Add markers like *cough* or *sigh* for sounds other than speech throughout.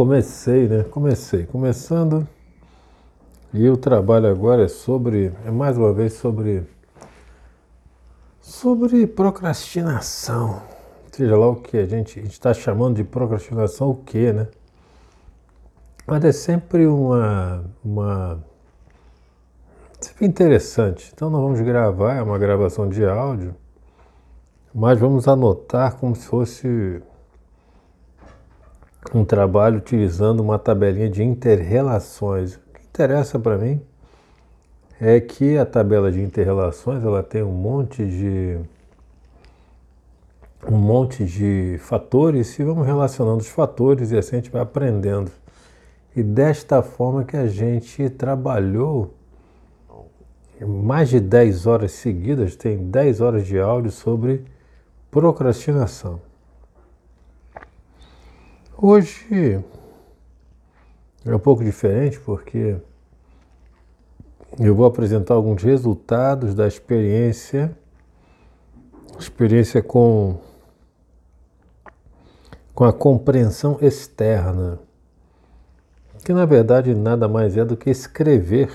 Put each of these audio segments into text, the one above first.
Comecei, né? Comecei. Começando. E o trabalho agora é sobre, é mais uma vez sobre sobre procrastinação. Seja lá o que a gente está chamando de procrastinação, o que, né? Mas é sempre uma, uma sempre interessante. Então nós vamos gravar, é uma gravação de áudio, mas vamos anotar como se fosse um trabalho utilizando uma tabelinha de interrelações. O que interessa para mim é que a tabela de interrelações ela tem um monte de um monte de fatores e vamos relacionando os fatores e assim a gente vai aprendendo. E desta forma que a gente trabalhou mais de 10 horas seguidas, tem 10 horas de áudio sobre procrastinação. Hoje é um pouco diferente porque eu vou apresentar alguns resultados da experiência, experiência com, com a compreensão externa, que na verdade nada mais é do que escrever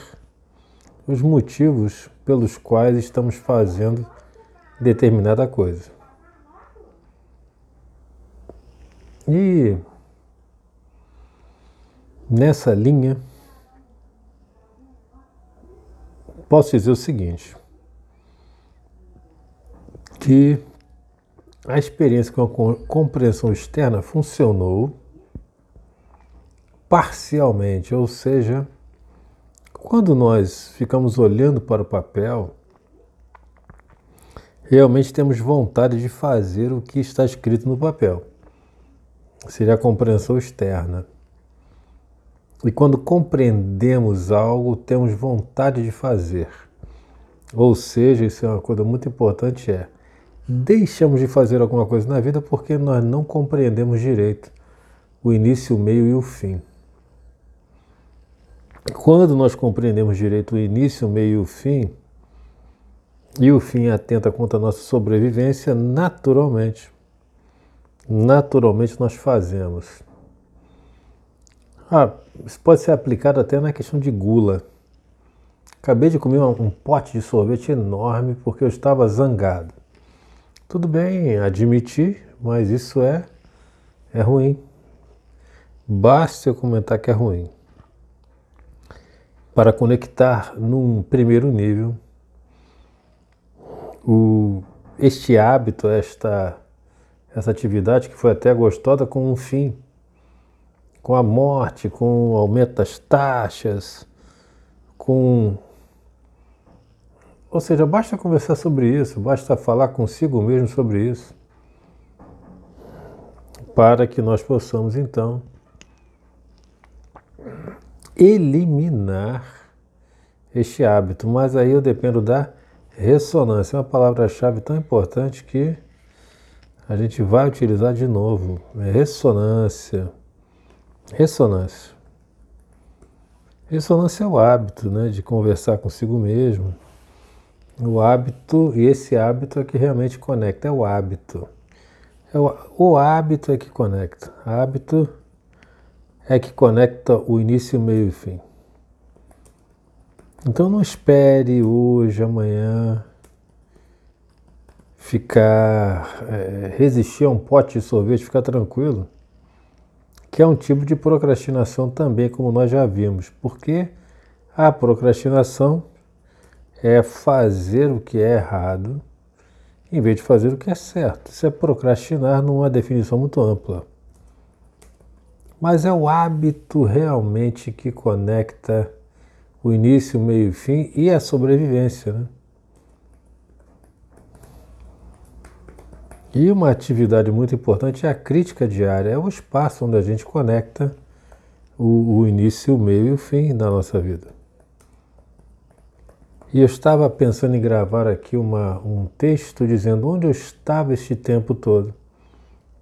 os motivos pelos quais estamos fazendo determinada coisa. E Nessa linha, posso dizer o seguinte: que a experiência com a compreensão externa funcionou parcialmente, ou seja, quando nós ficamos olhando para o papel, realmente temos vontade de fazer o que está escrito no papel. Seria a compreensão externa. E quando compreendemos algo, temos vontade de fazer. Ou seja, isso é uma coisa muito importante é deixamos de fazer alguma coisa na vida porque nós não compreendemos direito o início, o meio e o fim. Quando nós compreendemos direito o início, o meio e o fim, e o fim atenta contra a nossa sobrevivência, naturalmente, naturalmente nós fazemos. Ah, isso pode ser aplicado até na questão de gula. Acabei de comer um, pote de sorvete enorme porque eu estava zangado. Tudo bem admitir, mas isso é, é ruim. Basta eu comentar que é ruim. Para conectar num primeiro nível o, este hábito, esta, essa atividade que foi até gostosa com um fim com a morte, com o aumento das taxas, com. Ou seja, basta conversar sobre isso, basta falar consigo mesmo sobre isso, para que nós possamos então eliminar este hábito. Mas aí eu dependo da ressonância, uma palavra-chave tão importante que a gente vai utilizar de novo. É ressonância. Ressonância. Ressonância é o hábito né, de conversar consigo mesmo. O hábito, e esse hábito é que realmente conecta, é o hábito. É o, o hábito é que conecta. Hábito é que conecta o início, o meio e o fim. Então não espere hoje, amanhã, ficar, é, resistir a um pote de sorvete, ficar tranquilo que é um tipo de procrastinação também, como nós já vimos, porque a procrastinação é fazer o que é errado em vez de fazer o que é certo. Isso é procrastinar numa definição muito ampla. Mas é o hábito realmente que conecta o início, o meio e o fim e a sobrevivência. Né? E uma atividade muito importante é a crítica diária, é o espaço onde a gente conecta o, o início, o meio e o fim da nossa vida. E eu estava pensando em gravar aqui uma, um texto dizendo onde eu estava este tempo todo.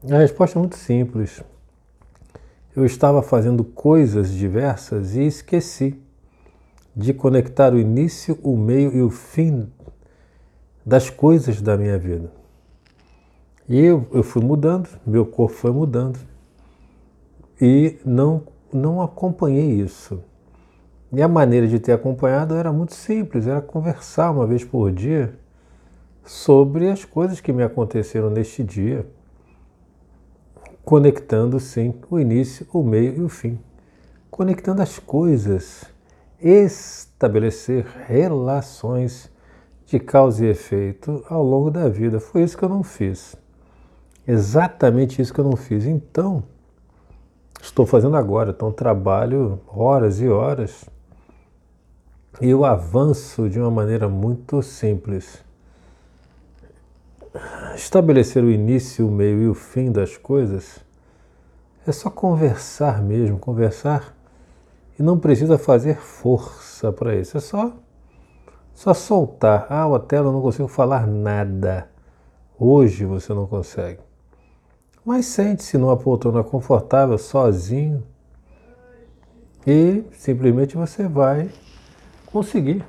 A resposta é muito simples. Eu estava fazendo coisas diversas e esqueci de conectar o início, o meio e o fim das coisas da minha vida. E eu, eu fui mudando, meu corpo foi mudando. e não, não acompanhei isso. E a maneira de ter acompanhado era muito simples, era conversar uma vez por dia sobre as coisas que me aconteceram neste dia, conectando sim o início, o meio e o fim. Conectando as coisas, estabelecer relações de causa e efeito ao longo da vida. Foi isso que eu não fiz. Exatamente isso que eu não fiz. Então, estou fazendo agora. Então, trabalho horas e horas e eu avanço de uma maneira muito simples. Estabelecer o início, o meio e o fim das coisas é só conversar mesmo, conversar e não precisa fazer força para isso, é só só soltar. Ah, o tela eu não consigo falar nada. Hoje você não consegue. Mas sente-se numa poltrona confortável, sozinho, e simplesmente você vai Consegui.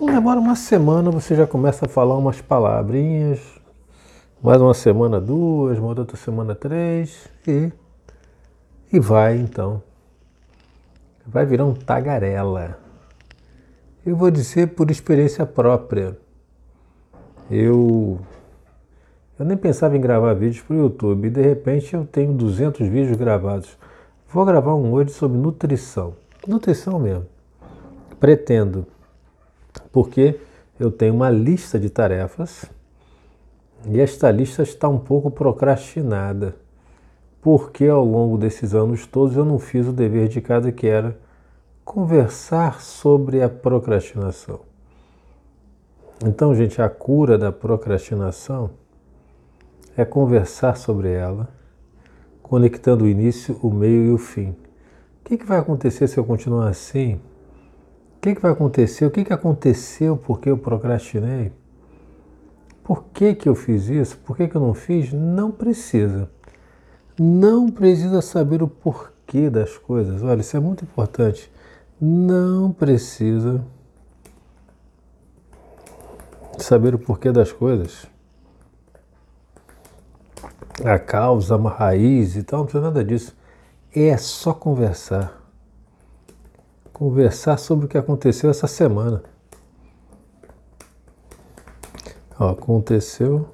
Não demora uma semana, você já começa a falar umas palavrinhas. Mais uma semana, duas, uma outra semana, três. E, e vai então. Vai virar um tagarela. Eu vou dizer por experiência própria. Eu, eu nem pensava em gravar vídeos para o YouTube. E de repente eu tenho 200 vídeos gravados. Vou gravar um hoje sobre nutrição. Nutrição mesmo. Pretendo, porque eu tenho uma lista de tarefas e esta lista está um pouco procrastinada, porque ao longo desses anos todos eu não fiz o dever de casa que era conversar sobre a procrastinação. Então, gente, a cura da procrastinação é conversar sobre ela, conectando o início, o meio e o fim. O que, que vai acontecer se eu continuar assim? que, que vai acontecer? O que, que aconteceu porque eu procrastinei? Por que, que eu fiz isso? Por que, que eu não fiz? Não precisa. Não precisa saber o porquê das coisas. Olha, isso é muito importante. Não precisa saber o porquê das coisas. A causa, a raiz e tal, não precisa nada disso. É só conversar conversar sobre o que aconteceu essa semana. Ó, aconteceu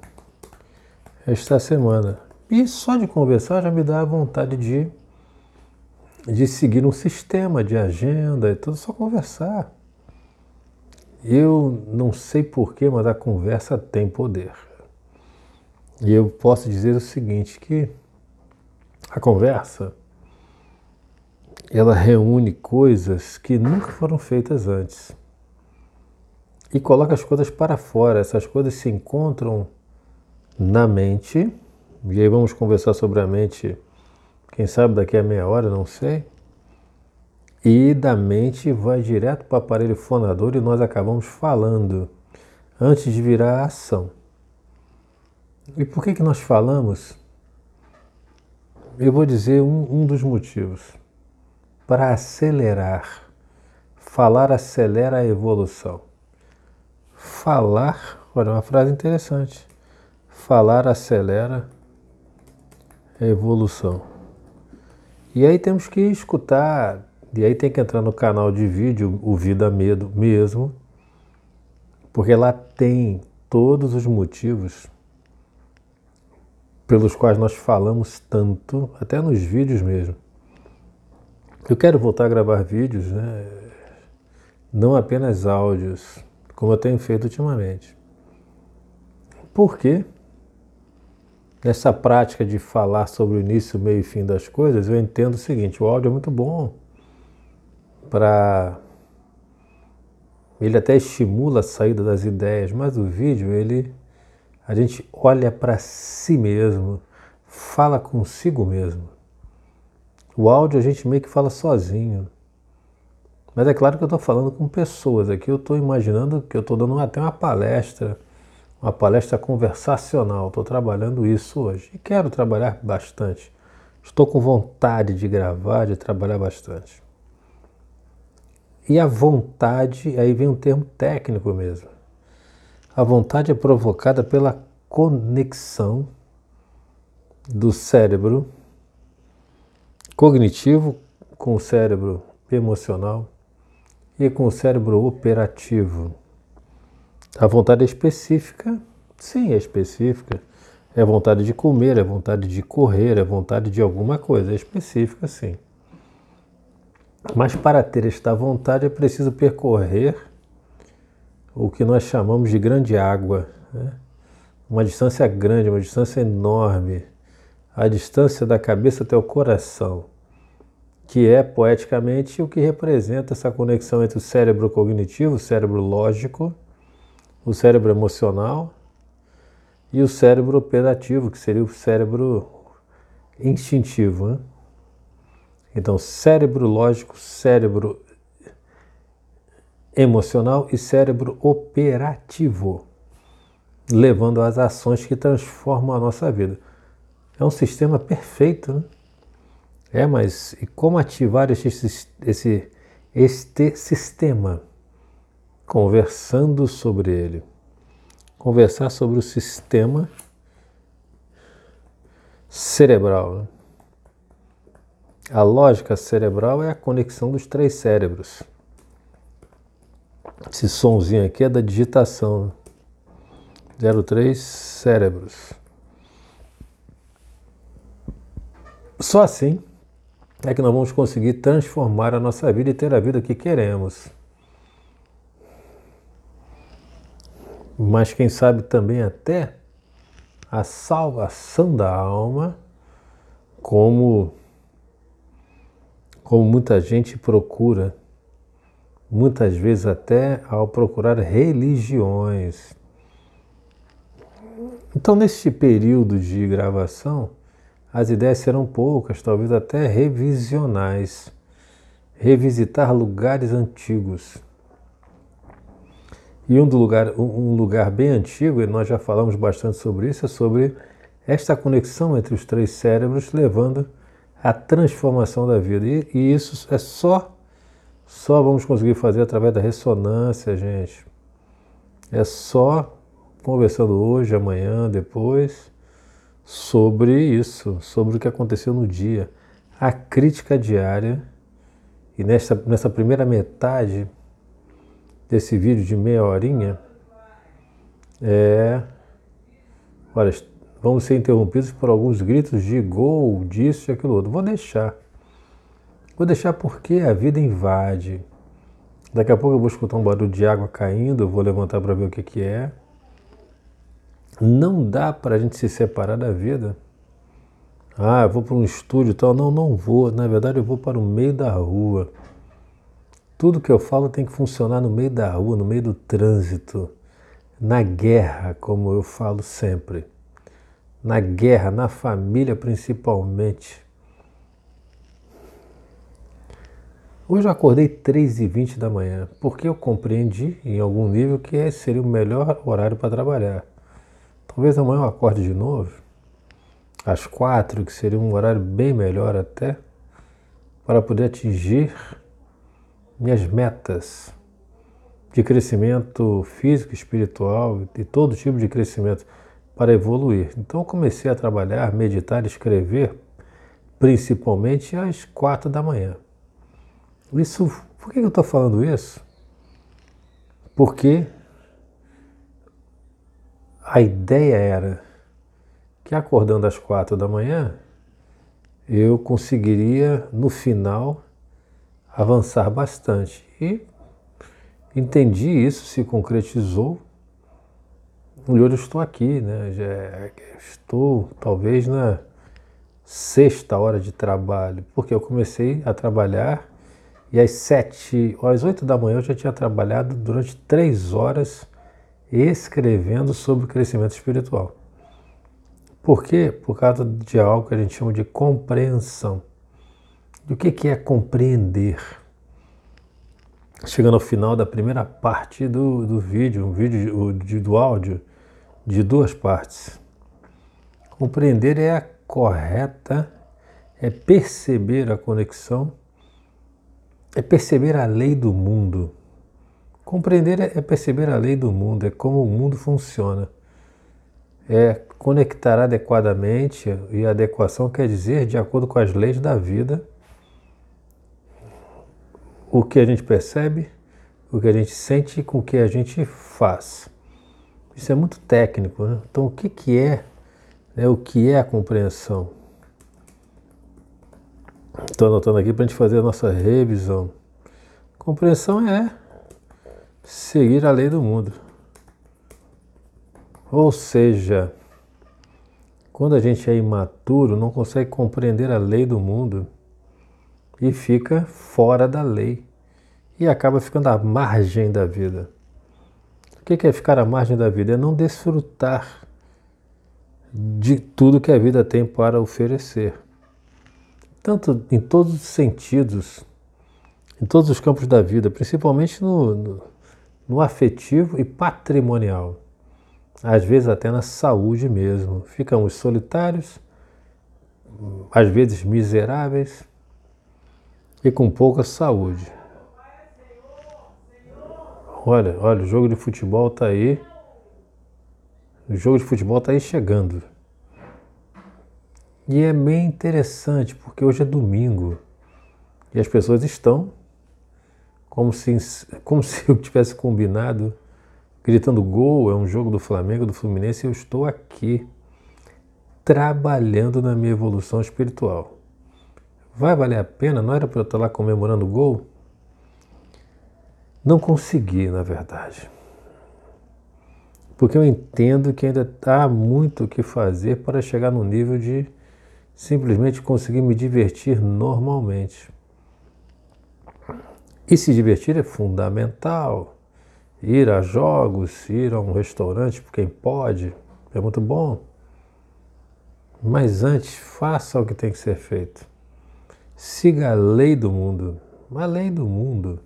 esta semana. E só de conversar já me dá a vontade de, de seguir um sistema de agenda e tudo, só conversar. Eu não sei porquê, mas a conversa tem poder. E eu posso dizer o seguinte, que a conversa ela reúne coisas que nunca foram feitas antes e coloca as coisas para fora. Essas coisas se encontram na mente, e aí vamos conversar sobre a mente, quem sabe daqui a meia hora, não sei. E da mente vai direto para o aparelho fonador e nós acabamos falando antes de virar a ação. E por que, que nós falamos? Eu vou dizer um, um dos motivos para acelerar. Falar acelera a evolução. Falar, olha, uma frase interessante. Falar acelera a evolução. E aí temos que escutar, e aí tem que entrar no canal de vídeo, o Vida Medo mesmo, porque lá tem todos os motivos pelos quais nós falamos tanto, até nos vídeos mesmo. Eu quero voltar a gravar vídeos, né? não apenas áudios, como eu tenho feito ultimamente. Por quê? Nessa prática de falar sobre o início, meio e fim das coisas, eu entendo o seguinte: o áudio é muito bom para. Ele até estimula a saída das ideias, mas o vídeo, ele. A gente olha para si mesmo, fala consigo mesmo. O áudio a gente meio que fala sozinho. Mas é claro que eu estou falando com pessoas. Aqui eu estou imaginando que eu estou dando até uma palestra, uma palestra conversacional. Estou trabalhando isso hoje e quero trabalhar bastante. Estou com vontade de gravar, de trabalhar bastante. E a vontade, aí vem um termo técnico mesmo. A vontade é provocada pela conexão do cérebro cognitivo com o cérebro emocional e com o cérebro operativo. A vontade é específica, sim, é específica. É vontade de comer, é vontade de correr, é vontade de alguma coisa, é específica, sim. Mas para ter esta vontade é preciso percorrer o que nós chamamos de grande água. Né? Uma distância grande, uma distância enorme. A distância da cabeça até o coração, que é poeticamente o que representa essa conexão entre o cérebro cognitivo, o cérebro lógico, o cérebro emocional e o cérebro operativo, que seria o cérebro instintivo. Né? Então, cérebro lógico, cérebro emocional e cérebro operativo, levando às ações que transformam a nossa vida. É um sistema perfeito, né? É, mas e como ativar esse, esse, este sistema? Conversando sobre ele. Conversar sobre o sistema cerebral. Né? A lógica cerebral é a conexão dos três cérebros. Esse sonzinho aqui é da digitação. 03 cérebros. Só assim é que nós vamos conseguir transformar a nossa vida e ter a vida que queremos. Mas quem sabe também até a salvação da alma, como como muita gente procura, muitas vezes até ao procurar religiões. Então, neste período de gravação, as ideias serão poucas, talvez até revisionais. Revisitar lugares antigos. E um, lugar, um lugar bem antigo, e nós já falamos bastante sobre isso, é sobre esta conexão entre os três cérebros, levando à transformação da vida. E, e isso é só, só vamos conseguir fazer através da ressonância, gente. É só conversando hoje, amanhã, depois sobre isso, sobre o que aconteceu no dia. A crítica diária, e nessa, nessa primeira metade desse vídeo de meia horinha, é. Olha, vamos ser interrompidos por alguns gritos de gol, disso e aquilo outro. Vou deixar. Vou deixar porque a vida invade. Daqui a pouco eu vou escutar um barulho de água caindo, eu vou levantar para ver o que, que é. Não dá para a gente se separar da vida. Ah, eu vou para um estúdio e tal. Não, não vou. Na verdade, eu vou para o meio da rua. Tudo que eu falo tem que funcionar no meio da rua, no meio do trânsito, na guerra, como eu falo sempre. Na guerra, na família principalmente. Hoje eu acordei 3h20 da manhã, porque eu compreendi, em algum nível, que esse seria o melhor horário para trabalhar. Talvez amanhã eu acorde de novo, às quatro, que seria um horário bem melhor até, para poder atingir minhas metas de crescimento físico, espiritual e todo tipo de crescimento para evoluir. Então eu comecei a trabalhar, meditar, escrever, principalmente às quatro da manhã. Isso, por que eu estou falando isso? Porque a ideia era que acordando às quatro da manhã, eu conseguiria, no final, avançar bastante. E entendi isso, se concretizou. E hoje eu estou aqui, né? Já estou talvez na sexta hora de trabalho, porque eu comecei a trabalhar e às sete, às oito da manhã eu já tinha trabalhado durante três horas escrevendo sobre o crescimento espiritual. Por quê? Por causa de algo que a gente chama de compreensão. E o que é compreender? Chegando ao final da primeira parte do, do vídeo, um vídeo de, do áudio de duas partes. Compreender é a correta, é perceber a conexão, é perceber a lei do mundo Compreender é perceber a lei do mundo, é como o mundo funciona. é conectar adequadamente, e adequação quer dizer de acordo com as leis da vida, o que a gente percebe, o que a gente sente com o que a gente faz. Isso é muito técnico, né? Então, o que, que é, né, o que é a compreensão? Estou anotando aqui para a gente fazer a nossa revisão. Compreensão é seguir a lei do mundo. Ou seja, quando a gente é imaturo, não consegue compreender a lei do mundo e fica fora da lei e acaba ficando à margem da vida. O que é ficar à margem da vida? É não desfrutar de tudo que a vida tem para oferecer. Tanto em todos os sentidos, em todos os campos da vida, principalmente no, no, no afetivo e patrimonial às vezes até na saúde mesmo. Ficamos solitários, às vezes miseráveis e com pouca saúde. Olha, olha, o jogo de futebol está aí. O jogo de futebol está aí chegando. E é bem interessante, porque hoje é domingo e as pessoas estão como se, como se eu tivesse combinado gritando gol, é um jogo do Flamengo, do Fluminense, e eu estou aqui trabalhando na minha evolução espiritual. Vai valer a pena? Não era para eu estar lá comemorando o gol? Não consegui, na verdade. Porque eu entendo que ainda há muito o que fazer para chegar no nível de simplesmente conseguir me divertir normalmente. E se divertir é fundamental ir a jogos, ir a um restaurante por quem pode, é muito bom. Mas antes, faça o que tem que ser feito. Siga a lei do mundo, a lei do mundo,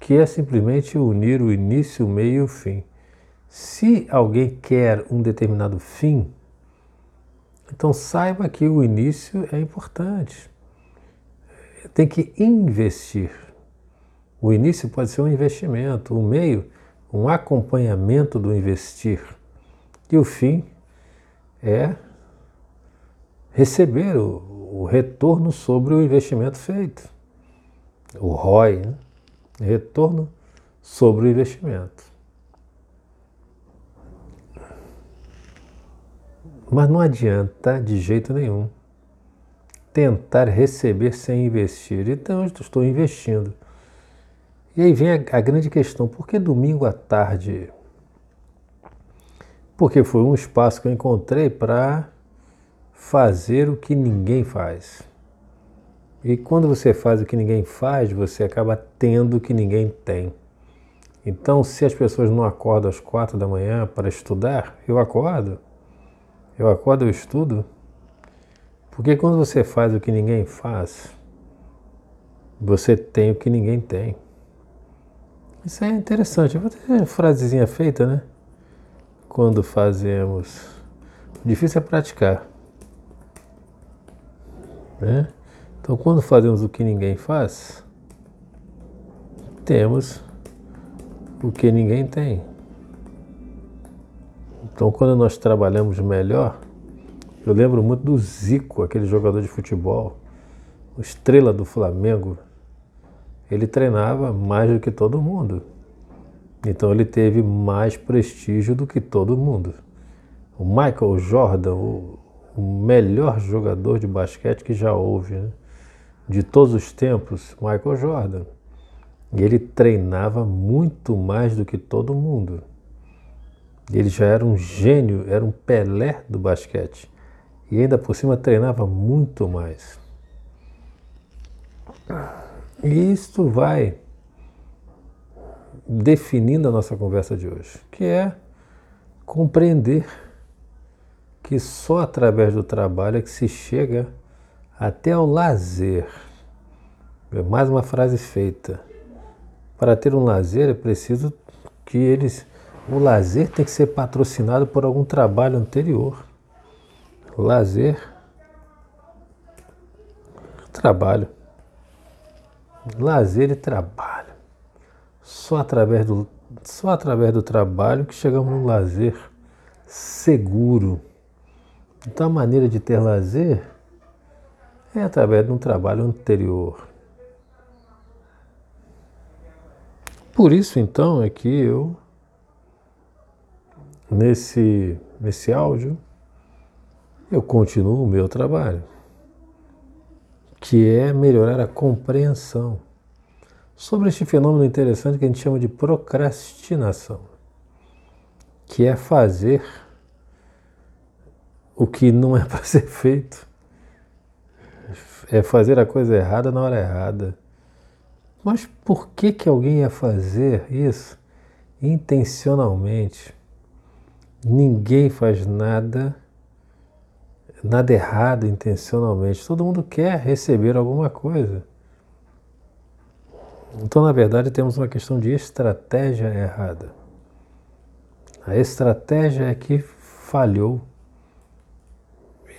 que é simplesmente unir o início, o meio e o fim. Se alguém quer um determinado fim, então saiba que o início é importante. Tem que investir. O início pode ser um investimento, o meio, um acompanhamento do investir. E o fim é receber o, o retorno sobre o investimento feito. O ROI, né? retorno sobre o investimento. Mas não adianta de jeito nenhum tentar receber sem investir. Então, eu estou investindo. E aí vem a, a grande questão: por que domingo à tarde? Porque foi um espaço que eu encontrei para fazer o que ninguém faz. E quando você faz o que ninguém faz, você acaba tendo o que ninguém tem. Então, se as pessoas não acordam às quatro da manhã para estudar, eu acordo. Eu acordo, eu estudo. Porque quando você faz o que ninguém faz, você tem o que ninguém tem. Isso é interessante. Vou ter uma frasezinha feita, né? Quando fazemos. O difícil é praticar. Né? Então, quando fazemos o que ninguém faz, temos o que ninguém tem. Então, quando nós trabalhamos melhor, eu lembro muito do Zico, aquele jogador de futebol, o estrela do Flamengo, ele treinava mais do que todo mundo. Então ele teve mais prestígio do que todo mundo. O Michael Jordan, o, melhor jogador de basquete que já houve, né? de todos os tempos, Michael Jordan. E ele treinava muito mais do que todo mundo. Ele já era um gênio, era um Pelé do basquete. E ainda por cima treinava muito mais. E isto vai definindo a nossa conversa de hoje, que é compreender que só através do trabalho é que se chega até ao lazer. É mais uma frase feita. Para ter um lazer é preciso que eles. O lazer tem que ser patrocinado por algum trabalho anterior. Lazer. Trabalho lazer e trabalho. Só através do, só através do trabalho que chegamos no lazer. seguro. Então a maneira de ter lazer é através de um trabalho anterior. Por isso então é que eu nesse nesse áudio eu continuo o meu trabalho, que é melhorar a compreensão sobre este fenômeno interessante que a gente chama de procrastinação, que é fazer o que não é *laughs* para ser feito, é fazer a coisa errada na hora errada. Mas por que, que alguém ia fazer isso intencionalmente? Ninguém faz nada, nada errado intencionalmente. Todo mundo quer receber alguma coisa. Então, na verdade, temos uma questão de estratégia errada. A estratégia é que falhou.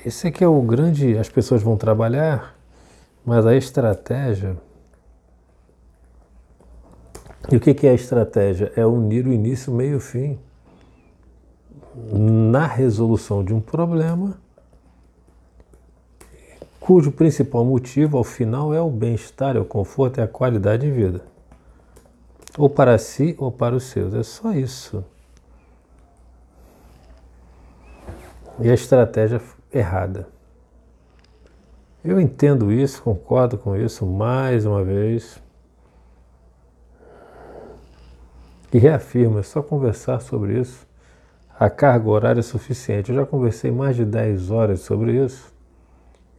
Esse aqui é o grande. As pessoas vão trabalhar, mas a estratégia. E o que é a estratégia? É unir o início, meio e fim. Na resolução de um problema, cujo principal motivo, ao final, é o bem-estar, é o conforto, é a qualidade de vida. Ou para si ou para os seus. É só isso. E a estratégia errada. Eu entendo isso, concordo com isso mais uma vez. E reafirmo, é só conversar sobre isso. A carga horária é suficiente. Eu já conversei mais de 10 horas sobre isso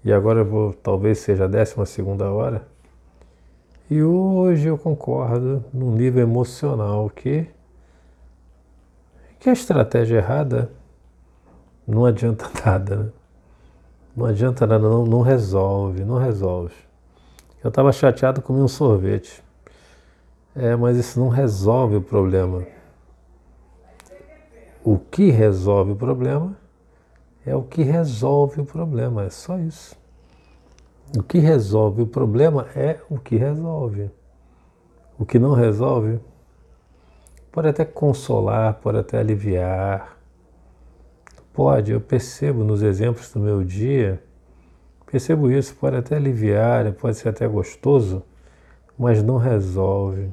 e agora eu vou, talvez seja a décima segunda hora. E hoje eu concordo num nível emocional que, que a estratégia errada não adianta *laughs* nada. Né? Não adianta nada, não, não resolve, não resolve. Eu estava chateado comi um sorvete. É, mas isso não resolve o problema. O que resolve o problema é o que resolve o problema, é só isso. O que resolve o problema é o que resolve. O que não resolve pode até consolar, pode até aliviar. Pode, eu percebo nos exemplos do meu dia, percebo isso, pode até aliviar, pode ser até gostoso, mas não resolve.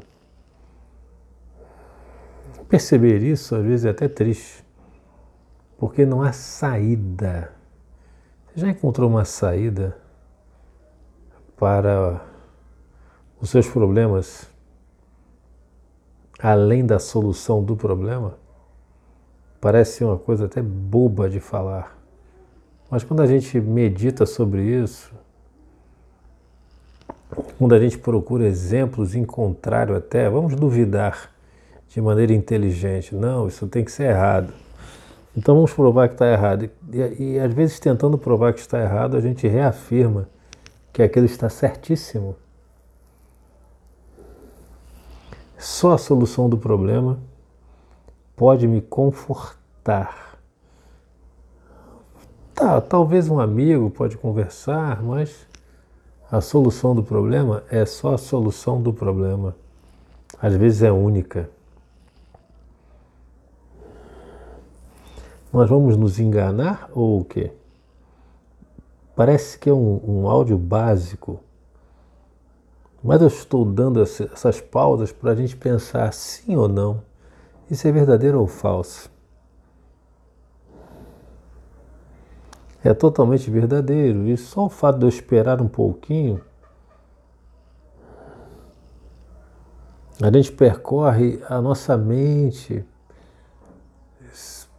Perceber isso às vezes é até triste porque não há saída. Você já encontrou uma saída para os seus problemas além da solução do problema? Parece uma coisa até boba de falar. Mas quando a gente medita sobre isso, quando a gente procura exemplos em contrário até, vamos duvidar de maneira inteligente. Não, isso tem que ser errado. Então vamos provar que está errado. E, e, às vezes, tentando provar que está errado, a gente reafirma que aquilo está certíssimo. Só a solução do problema pode me confortar. Tá, talvez um amigo pode conversar, mas a solução do problema é só a solução do problema. Às vezes é única. Nós vamos nos enganar ou o quê? Parece que é um, um áudio básico, mas eu estou dando essas pausas para a gente pensar sim ou não. Isso é verdadeiro ou falso? É totalmente verdadeiro. E só o fato de eu esperar um pouquinho, a gente percorre a nossa mente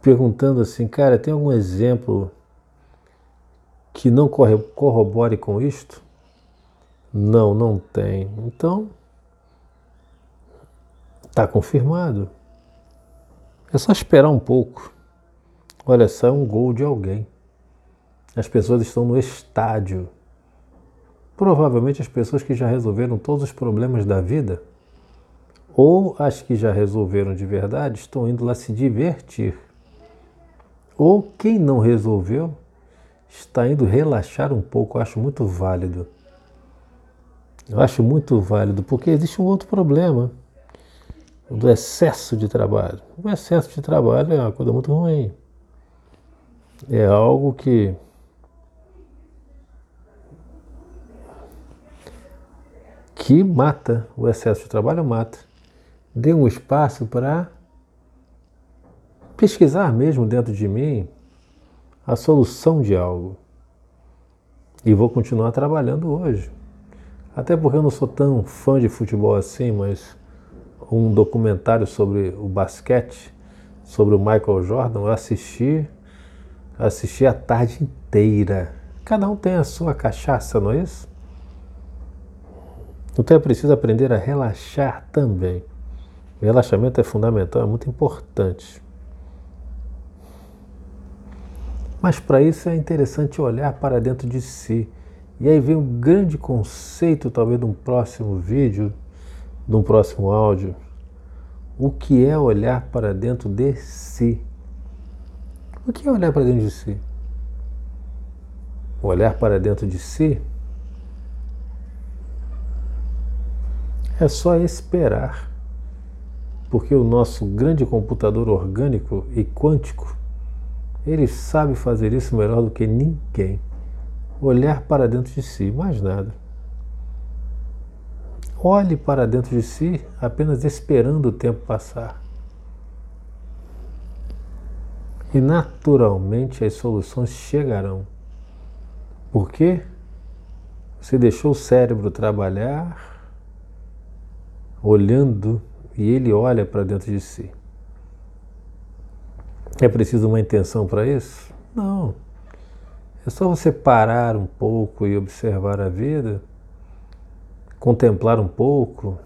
perguntando assim, cara, tem algum exemplo que não corrobore com isto? Não, não tem. Então, está confirmado. É só esperar um pouco. Olha, só é um gol de alguém. As pessoas estão no estádio. Provavelmente as pessoas que já resolveram todos os problemas da vida, ou as que já resolveram de verdade, estão indo lá se divertir. Ou quem não resolveu está indo relaxar um pouco, eu acho muito válido. Eu acho muito válido, porque existe um outro problema do excesso de trabalho. O excesso de trabalho é uma coisa muito ruim. é algo que que mata, o excesso de trabalho mata. Dê um espaço para pesquisar mesmo dentro de mim a solução de algo. E vou continuar trabalhando hoje. Até porque eu não sou tão fã de futebol assim, mas um documentário sobre o basquete, sobre o Michael Jordan, eu assisti, assisti a tarde inteira. Cada um tem a sua cachaça, não é isso? Então é preciso aprender a relaxar também. Relaxamento é fundamental, é muito importante. Mas para isso é interessante olhar para dentro de si. E aí vem um grande conceito, talvez, de um próximo vídeo, de um próximo áudio. O que é olhar para dentro de si? O que é olhar para dentro de si? Olhar para dentro de si É só esperar, porque o nosso grande computador orgânico e quântico, ele sabe fazer isso melhor do que ninguém. Olhar para dentro de si, mais nada. Olhe para dentro de si apenas esperando o tempo passar. E naturalmente as soluções chegarão. Por quê? Você deixou o cérebro trabalhar olhando e ele olha para dentro de si. É preciso uma intenção para isso? Não. É só você parar um pouco e observar a vida, contemplar um pouco,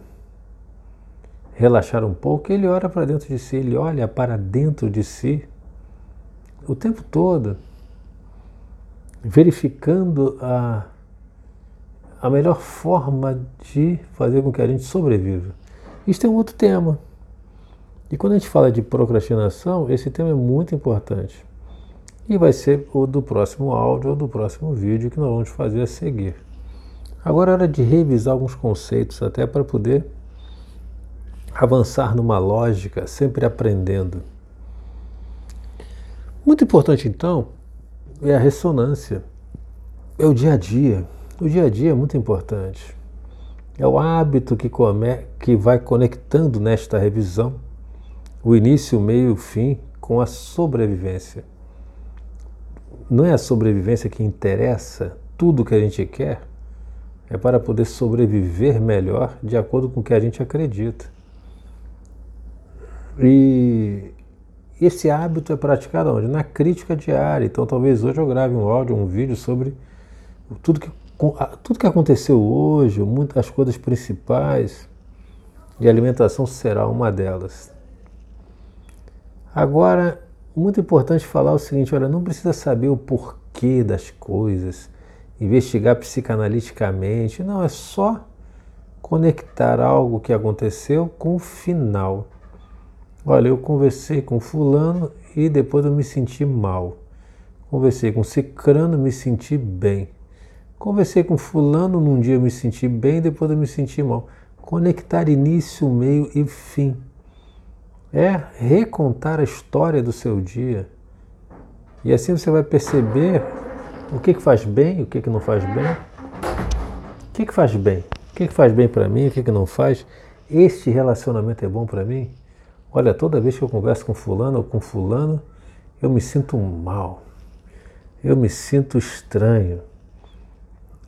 relaxar um pouco, ele olha para dentro de si, ele olha para dentro de si o tempo todo, verificando a a melhor forma de fazer com que a gente sobreviva. Isso é um outro tema. E quando a gente fala de procrastinação, esse tema é muito importante. E vai ser o do próximo áudio ou do próximo vídeo que nós vamos fazer a seguir. Agora é hora de revisar alguns conceitos, até para poder avançar numa lógica, sempre aprendendo. Muito importante, então, é a ressonância, é o dia a dia. O dia a dia é muito importante. É o hábito que, come, que vai conectando nesta revisão o início, o meio e o fim com a sobrevivência. Não é a sobrevivência que interessa tudo que a gente quer, é para poder sobreviver melhor de acordo com o que a gente acredita. E esse hábito é praticado onde? Na crítica diária. Então talvez hoje eu grave um áudio, um vídeo sobre tudo que tudo que aconteceu hoje, muitas coisas principais, de alimentação será uma delas. Agora, muito importante falar o seguinte: olha, não precisa saber o porquê das coisas, investigar psicanaliticamente, não, é só conectar algo que aconteceu com o final. Olha, eu conversei com fulano e depois eu me senti mal. Conversei com cicrano, me senti bem. Conversei com fulano, num dia eu me senti bem, depois eu me senti mal. Conectar início, meio e fim. É recontar a história do seu dia. E assim você vai perceber o que, que faz bem, o que, que não faz bem. O que, que faz bem? O que, que faz bem para mim, o que, que não faz? Este relacionamento é bom para mim? Olha, toda vez que eu converso com fulano ou com fulano, eu me sinto mal. Eu me sinto estranho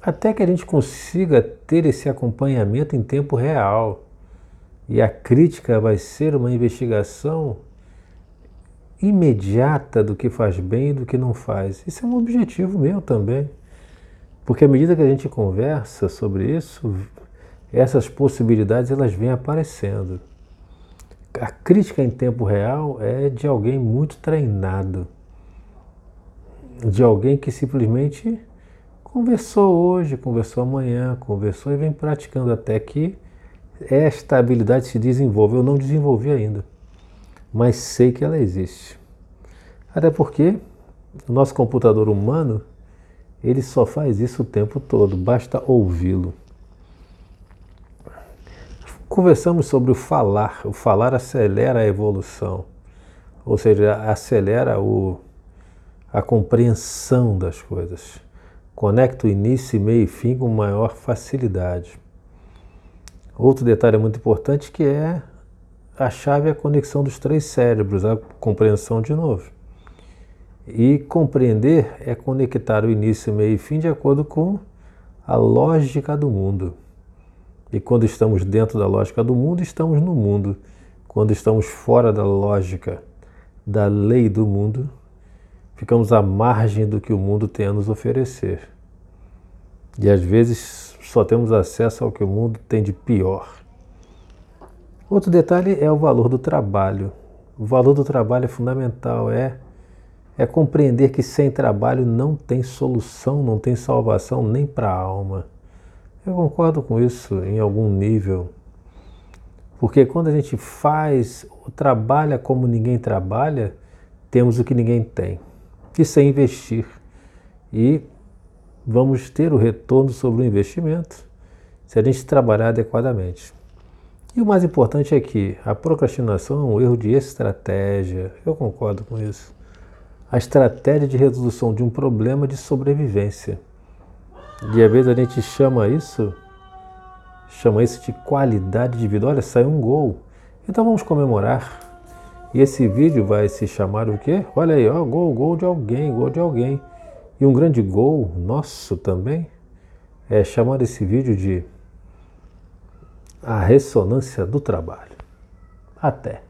até que a gente consiga ter esse acompanhamento em tempo real. E a crítica vai ser uma investigação imediata do que faz bem e do que não faz. Isso é um objetivo meu também. Porque à medida que a gente conversa sobre isso, essas possibilidades elas vêm aparecendo. A crítica em tempo real é de alguém muito treinado, de alguém que simplesmente Conversou hoje, conversou amanhã, conversou e vem praticando até que esta habilidade se desenvolve. Eu não desenvolvi ainda, mas sei que ela existe. Até porque o nosso computador humano, ele só faz isso o tempo todo, basta ouvi-lo. Conversamos sobre o falar. O falar acelera a evolução, ou seja, acelera o, a compreensão das coisas. Conecta o início, meio e fim com maior facilidade. Outro detalhe muito importante que é a chave é a conexão dos três cérebros, a compreensão de novo. E compreender é conectar o início, meio e fim de acordo com a lógica do mundo. E quando estamos dentro da lógica do mundo, estamos no mundo. Quando estamos fora da lógica, da lei do mundo, ficamos à margem do que o mundo tem a nos oferecer. E às vezes só temos acesso ao que o mundo tem de pior. Outro detalhe é o valor do trabalho. O valor do trabalho é fundamental, é é compreender que sem trabalho não tem solução, não tem salvação nem para a alma. Eu concordo com isso em algum nível. Porque quando a gente faz, trabalha como ninguém trabalha, temos o que ninguém tem. Isso é investir. E vamos ter o retorno sobre o investimento se a gente trabalhar adequadamente. E o mais importante é que a procrastinação é um erro de estratégia. Eu concordo com isso a estratégia de resolução de um problema de sobrevivência. E às vezes a gente chama isso, chama isso de qualidade de vida. Olha, saiu um gol. Então vamos comemorar. E esse vídeo vai se chamar o quê? Olha aí, ó, gol, gol de alguém, gol de alguém. E um grande gol nosso também é chamar esse vídeo de a ressonância do trabalho. Até.